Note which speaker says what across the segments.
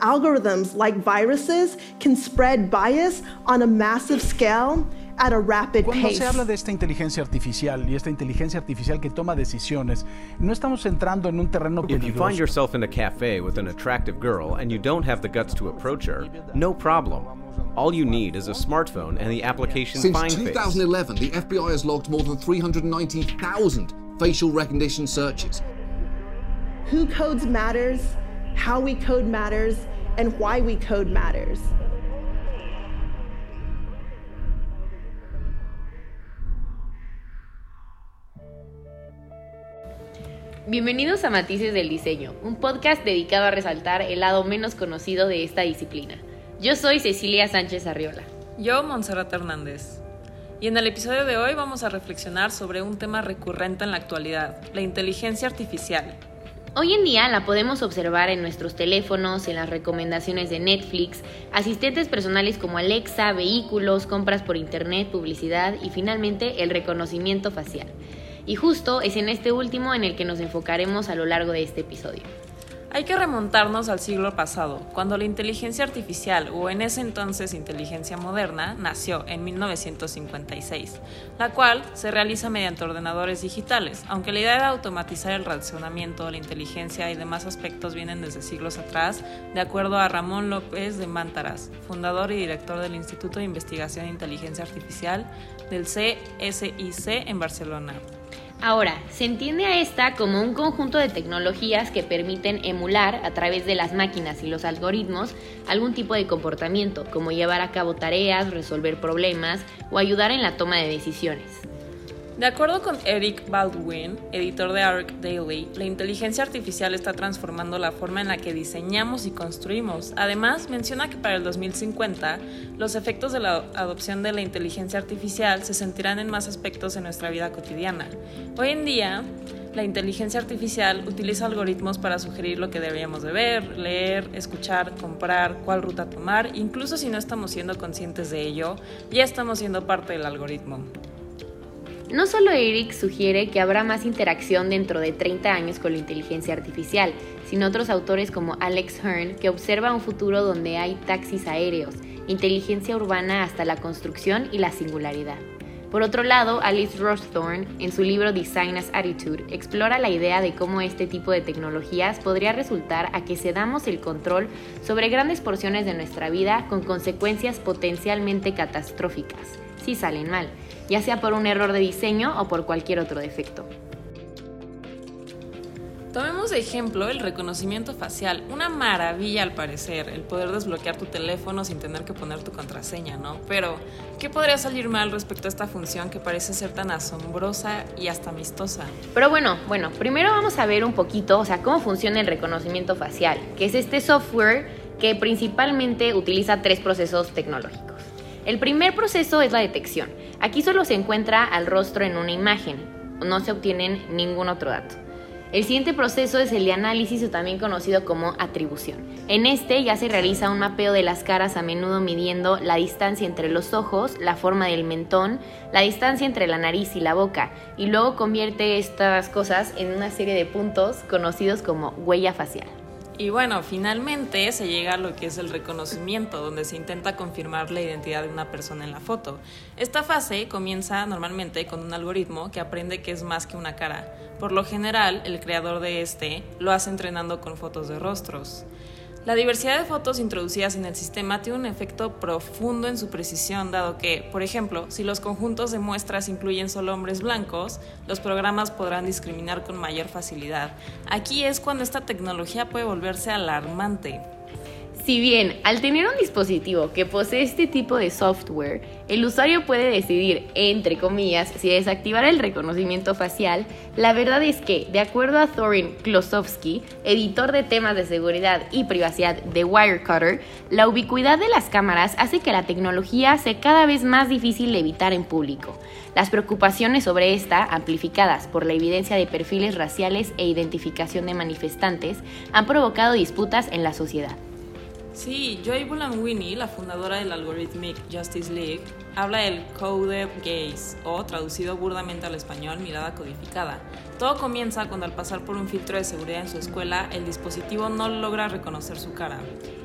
Speaker 1: Algorithms like viruses can spread bias on a massive scale at a rapid
Speaker 2: Cuando
Speaker 1: pace.
Speaker 2: se habla de esta inteligencia artificial y esta inteligencia artificial que toma decisiones, no estamos entrando en un terreno
Speaker 3: If you find yourself in a cafe with an attractive girl and you don't have the guts to approach her, no problem. All you need is a smartphone and the application
Speaker 4: Since
Speaker 3: FindFace.
Speaker 4: 2011, the FBI has logged more than 390,000 facial recognition searches.
Speaker 1: Who codes matters, how we code matters, and why we code matters.
Speaker 5: Bienvenidos a Matices del Diseño, un podcast dedicado a resaltar el lado menos conocido de esta disciplina. Yo soy Cecilia Sánchez Arriola.
Speaker 6: Yo, Montserrat Hernández. Y en el episodio de hoy vamos a reflexionar sobre un tema recurrente en la actualidad, la inteligencia artificial.
Speaker 5: Hoy en día la podemos observar en nuestros teléfonos, en las recomendaciones de Netflix, asistentes personales como Alexa, vehículos, compras por internet, publicidad y finalmente el reconocimiento facial. Y justo es en este último en el que nos enfocaremos a lo largo de este episodio.
Speaker 6: Hay que remontarnos al siglo pasado, cuando la inteligencia artificial, o en ese entonces inteligencia moderna, nació en 1956, la cual se realiza mediante ordenadores digitales, aunque la idea de automatizar el razonamiento, la inteligencia y demás aspectos vienen desde siglos atrás, de acuerdo a Ramón López de Mántaras, fundador y director del Instituto de Investigación de Inteligencia Artificial del CSIC en Barcelona.
Speaker 5: Ahora, se entiende a esta como un conjunto de tecnologías que permiten emular a través de las máquinas y los algoritmos algún tipo de comportamiento, como llevar a cabo tareas, resolver problemas o ayudar en la toma de decisiones.
Speaker 6: De acuerdo con Eric Baldwin, editor de Arc Daily, la inteligencia artificial está transformando la forma en la que diseñamos y construimos. Además, menciona que para el 2050, los efectos de la adopción de la inteligencia artificial se sentirán en más aspectos en nuestra vida cotidiana. Hoy en día, la inteligencia artificial utiliza algoritmos para sugerir lo que deberíamos de ver, leer, escuchar, comprar, cuál ruta tomar, incluso si no estamos siendo conscientes de ello, ya estamos siendo parte del algoritmo.
Speaker 5: No solo Eric sugiere que habrá más interacción dentro de 30 años con la inteligencia artificial, sino otros autores como Alex Hearn, que observa un futuro donde hay taxis aéreos, inteligencia urbana hasta la construcción y la singularidad. Por otro lado, Alice Rothorn, en su libro Design as Attitude, explora la idea de cómo este tipo de tecnologías podría resultar a que cedamos el control sobre grandes porciones de nuestra vida con consecuencias potencialmente catastróficas, si salen mal, ya sea por un error de diseño o por cualquier otro defecto.
Speaker 6: Tomemos de ejemplo el reconocimiento facial, una maravilla al parecer, el poder desbloquear tu teléfono sin tener que poner tu contraseña, ¿no? Pero, ¿qué podría salir mal respecto a esta función que parece ser tan asombrosa y hasta amistosa?
Speaker 5: Pero bueno, bueno, primero vamos a ver un poquito, o sea, cómo funciona el reconocimiento facial, que es este software que principalmente utiliza tres procesos tecnológicos. El primer proceso es la detección. Aquí solo se encuentra al rostro en una imagen, no se obtienen ningún otro dato. El siguiente proceso es el de análisis o también conocido como atribución. En este ya se realiza un mapeo de las caras a menudo midiendo la distancia entre los ojos, la forma del mentón, la distancia entre la nariz y la boca y luego convierte estas cosas en una serie de puntos conocidos como huella facial.
Speaker 6: Y bueno, finalmente se llega a lo que es el reconocimiento, donde se intenta confirmar la identidad de una persona en la foto. Esta fase comienza normalmente con un algoritmo que aprende que es más que una cara. Por lo general, el creador de este lo hace entrenando con fotos de rostros. La diversidad de fotos introducidas en el sistema tiene un efecto profundo en su precisión, dado que, por ejemplo, si los conjuntos de muestras incluyen solo hombres blancos, los programas podrán discriminar con mayor facilidad. Aquí es cuando esta tecnología puede volverse alarmante.
Speaker 5: Si bien al tener un dispositivo que posee este tipo de software, el usuario puede decidir, entre comillas, si desactivar el reconocimiento facial, la verdad es que, de acuerdo a Thorin Klosowski, editor de temas de seguridad y privacidad de Wirecutter, la ubicuidad de las cámaras hace que la tecnología sea cada vez más difícil de evitar en público. Las preocupaciones sobre esta, amplificadas por la evidencia de perfiles raciales e identificación de manifestantes, han provocado disputas en la sociedad.
Speaker 6: Sí, Joy Bulanwini, la fundadora del Algorithmic Justice League, habla del coded gaze, o traducido burdamente al español, mirada codificada. Todo comienza cuando al pasar por un filtro de seguridad en su escuela, el dispositivo no logra reconocer su cara.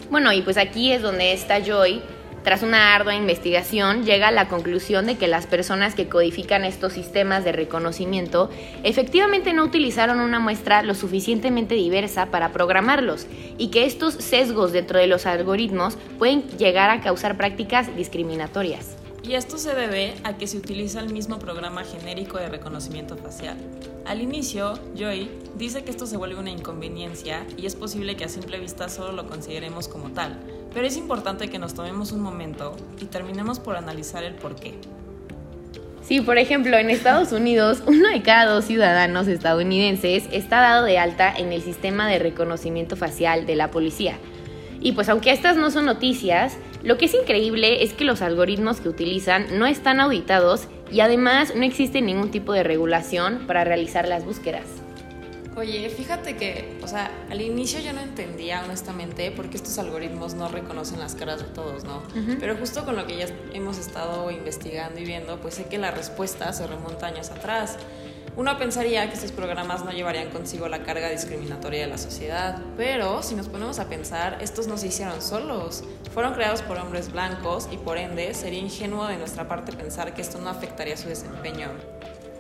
Speaker 5: Bueno, y pues aquí es donde está Joy tras una ardua investigación, llega a la conclusión de que las personas que codifican estos sistemas de reconocimiento efectivamente no utilizaron una muestra lo suficientemente diversa para programarlos y que estos sesgos dentro de los algoritmos pueden llegar a causar prácticas discriminatorias.
Speaker 6: Y esto se debe a que se utiliza el mismo programa genérico de reconocimiento facial. Al inicio, Joy dice que esto se vuelve una inconveniencia y es posible que a simple vista solo lo consideremos como tal, pero es importante que nos tomemos un momento y terminemos por analizar el por qué.
Speaker 5: Sí, por ejemplo, en Estados Unidos, uno de cada dos ciudadanos estadounidenses está dado de alta en el sistema de reconocimiento facial de la policía. Y pues aunque estas no son noticias, lo que es increíble es que los algoritmos que utilizan no están auditados y además no existe ningún tipo de regulación para realizar las búsquedas.
Speaker 6: Oye, fíjate que, o sea, al inicio yo no entendía honestamente por qué estos algoritmos no reconocen las caras de todos, ¿no? Pero justo con lo que ya hemos estado investigando y viendo, pues sé que la respuesta se remonta años atrás. Uno pensaría que estos programas no llevarían consigo la carga discriminatoria de la sociedad, pero si nos ponemos a pensar, estos no se hicieron solos. Fueron creados por hombres blancos y por ende sería ingenuo de nuestra parte pensar que esto no afectaría su desempeño.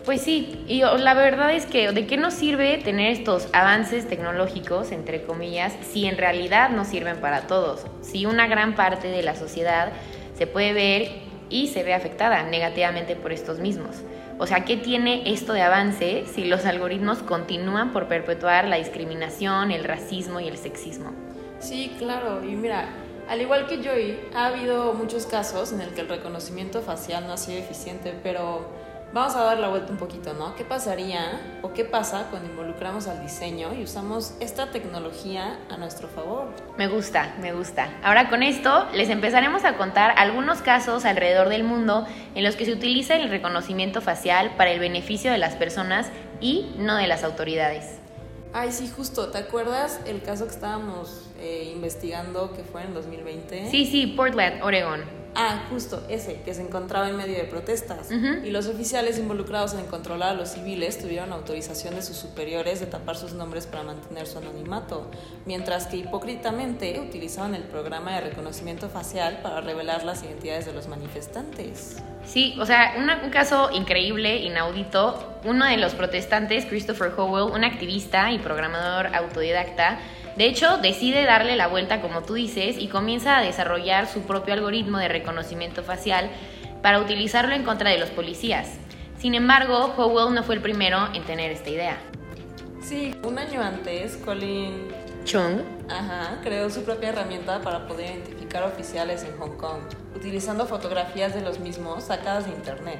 Speaker 5: Pues sí, y la verdad es que ¿de qué nos sirve tener estos avances tecnológicos, entre comillas, si en realidad no sirven para todos? Si una gran parte de la sociedad se puede ver y se ve afectada negativamente por estos mismos. O sea, ¿qué tiene esto de avance si los algoritmos continúan por perpetuar la discriminación, el racismo y el sexismo?
Speaker 6: Sí, claro. Y mira, al igual que Joy, ha habido muchos casos en el que el reconocimiento facial no ha sido eficiente, pero Vamos a dar la vuelta un poquito, ¿no? ¿Qué pasaría o qué pasa cuando involucramos al diseño y usamos esta tecnología a nuestro favor?
Speaker 5: Me gusta, me gusta. Ahora con esto les empezaremos a contar algunos casos alrededor del mundo en los que se utiliza el reconocimiento facial para el beneficio de las personas y no de las autoridades.
Speaker 6: Ay, sí, justo. ¿Te acuerdas el caso que estábamos eh, investigando que fue en 2020?
Speaker 5: Sí, sí, Portland, Oregon.
Speaker 6: Ah, justo, ese, que se encontraba en medio de protestas. Y los oficiales involucrados en controlar a los civiles tuvieron autorización de sus superiores de tapar sus nombres para mantener su anonimato, mientras que hipócritamente utilizaban el programa de reconocimiento facial para revelar las identidades de los manifestantes.
Speaker 5: Sí, o sea, un caso increíble, inaudito. Uno de los protestantes, Christopher Howell, un activista y programador autodidacta, de hecho, decide darle la vuelta, como tú dices, y comienza a desarrollar su propio algoritmo de reconocimiento facial para utilizarlo en contra de los policías. Sin embargo, Howell no fue el primero en tener esta idea.
Speaker 6: Sí, un año antes, Colin
Speaker 5: Chung
Speaker 6: ajá, creó su propia herramienta para poder identificar oficiales en Hong Kong, utilizando fotografías de los mismos sacadas de internet.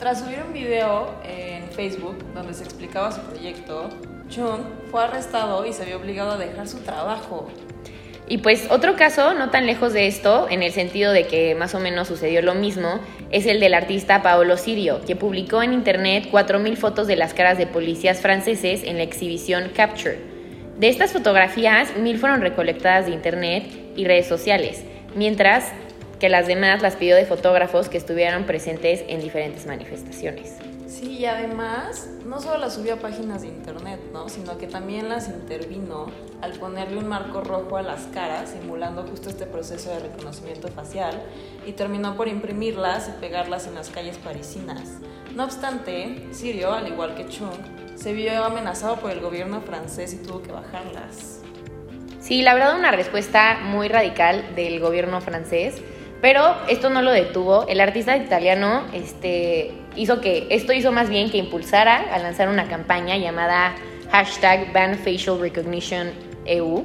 Speaker 6: Tras subir un video en Facebook donde se explicaba su proyecto, Chung fue arrestado y se vio obligado a dejar su trabajo.
Speaker 5: Y pues otro caso, no tan lejos de esto, en el sentido de que más o menos sucedió lo mismo, es el del artista Paolo Sirio, que publicó en internet 4.000 fotos de las caras de policías franceses en la exhibición Capture. De estas fotografías, mil fueron recolectadas de internet y redes sociales, mientras que las demás las pidió de fotógrafos que estuvieron presentes en diferentes manifestaciones.
Speaker 6: Sí, y además no solo las subió a páginas de internet, ¿no? sino que también las intervino al ponerle un marco rojo a las caras, simulando justo este proceso de reconocimiento facial, y terminó por imprimirlas y pegarlas en las calles parisinas. No obstante, Sirio, al igual que Chung, se vio amenazado por el gobierno francés y tuvo que bajarlas.
Speaker 5: Sí, la verdad una respuesta muy radical del gobierno francés pero esto no lo detuvo. El artista italiano este, hizo que, esto hizo más bien que impulsara a lanzar una campaña llamada hashtag Ban Facial Recognition EU,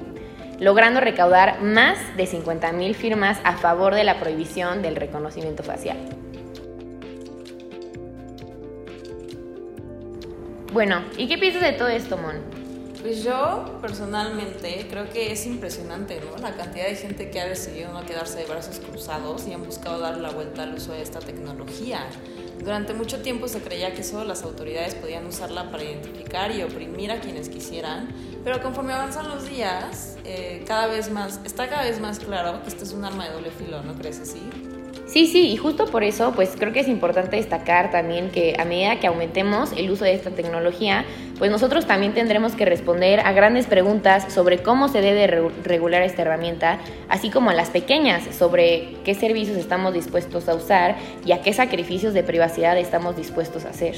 Speaker 5: logrando recaudar más de 50.000 firmas a favor de la prohibición del reconocimiento facial. Bueno, ¿y qué piensas de todo esto, Mon?
Speaker 6: Pues yo personalmente creo que es impresionante, ¿no? La cantidad de gente que ha decidido no quedarse de brazos cruzados y han buscado dar la vuelta al uso de esta tecnología. Durante mucho tiempo se creía que solo las autoridades podían usarla para identificar y oprimir a quienes quisieran, Pero conforme avanzan los días, eh, cada vez más, está cada vez más claro que esto es un arma de doble filo, ¿no crees así?
Speaker 5: Sí, sí, y justo por eso, pues creo que es importante destacar también que a medida que aumentemos el uso de esta tecnología, pues nosotros también tendremos que responder a grandes preguntas sobre cómo se debe regular esta herramienta, así como a las pequeñas sobre qué servicios estamos dispuestos a usar y a qué sacrificios de privacidad estamos dispuestos a hacer.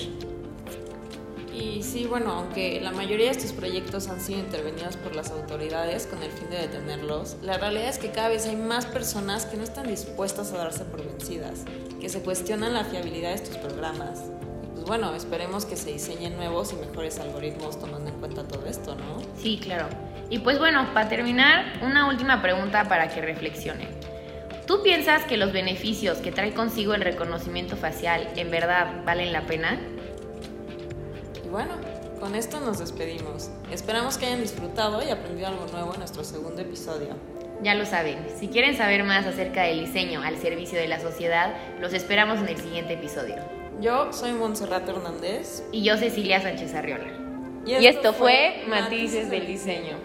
Speaker 6: Sí, bueno, aunque la mayoría de estos proyectos han sido intervenidos por las autoridades con el fin de detenerlos, la realidad es que cada vez hay más personas que no están dispuestas a darse por vencidas, que se cuestionan la fiabilidad de estos programas. Pues bueno, esperemos que se diseñen nuevos y mejores algoritmos tomando en cuenta todo esto, ¿no?
Speaker 5: Sí, claro. Y pues bueno, para terminar, una última pregunta para que reflexionen. ¿Tú piensas que los beneficios que trae consigo el reconocimiento facial en verdad valen la pena?
Speaker 6: Bueno, con esto nos despedimos. Esperamos que hayan disfrutado y aprendido algo nuevo en nuestro segundo episodio.
Speaker 5: Ya lo saben, si quieren saber más acerca del diseño al servicio de la sociedad, los esperamos en el siguiente episodio.
Speaker 6: Yo soy Montserrat Hernández.
Speaker 5: Y yo Cecilia Sánchez Arriola. Y esto, fue Matices del Diseño.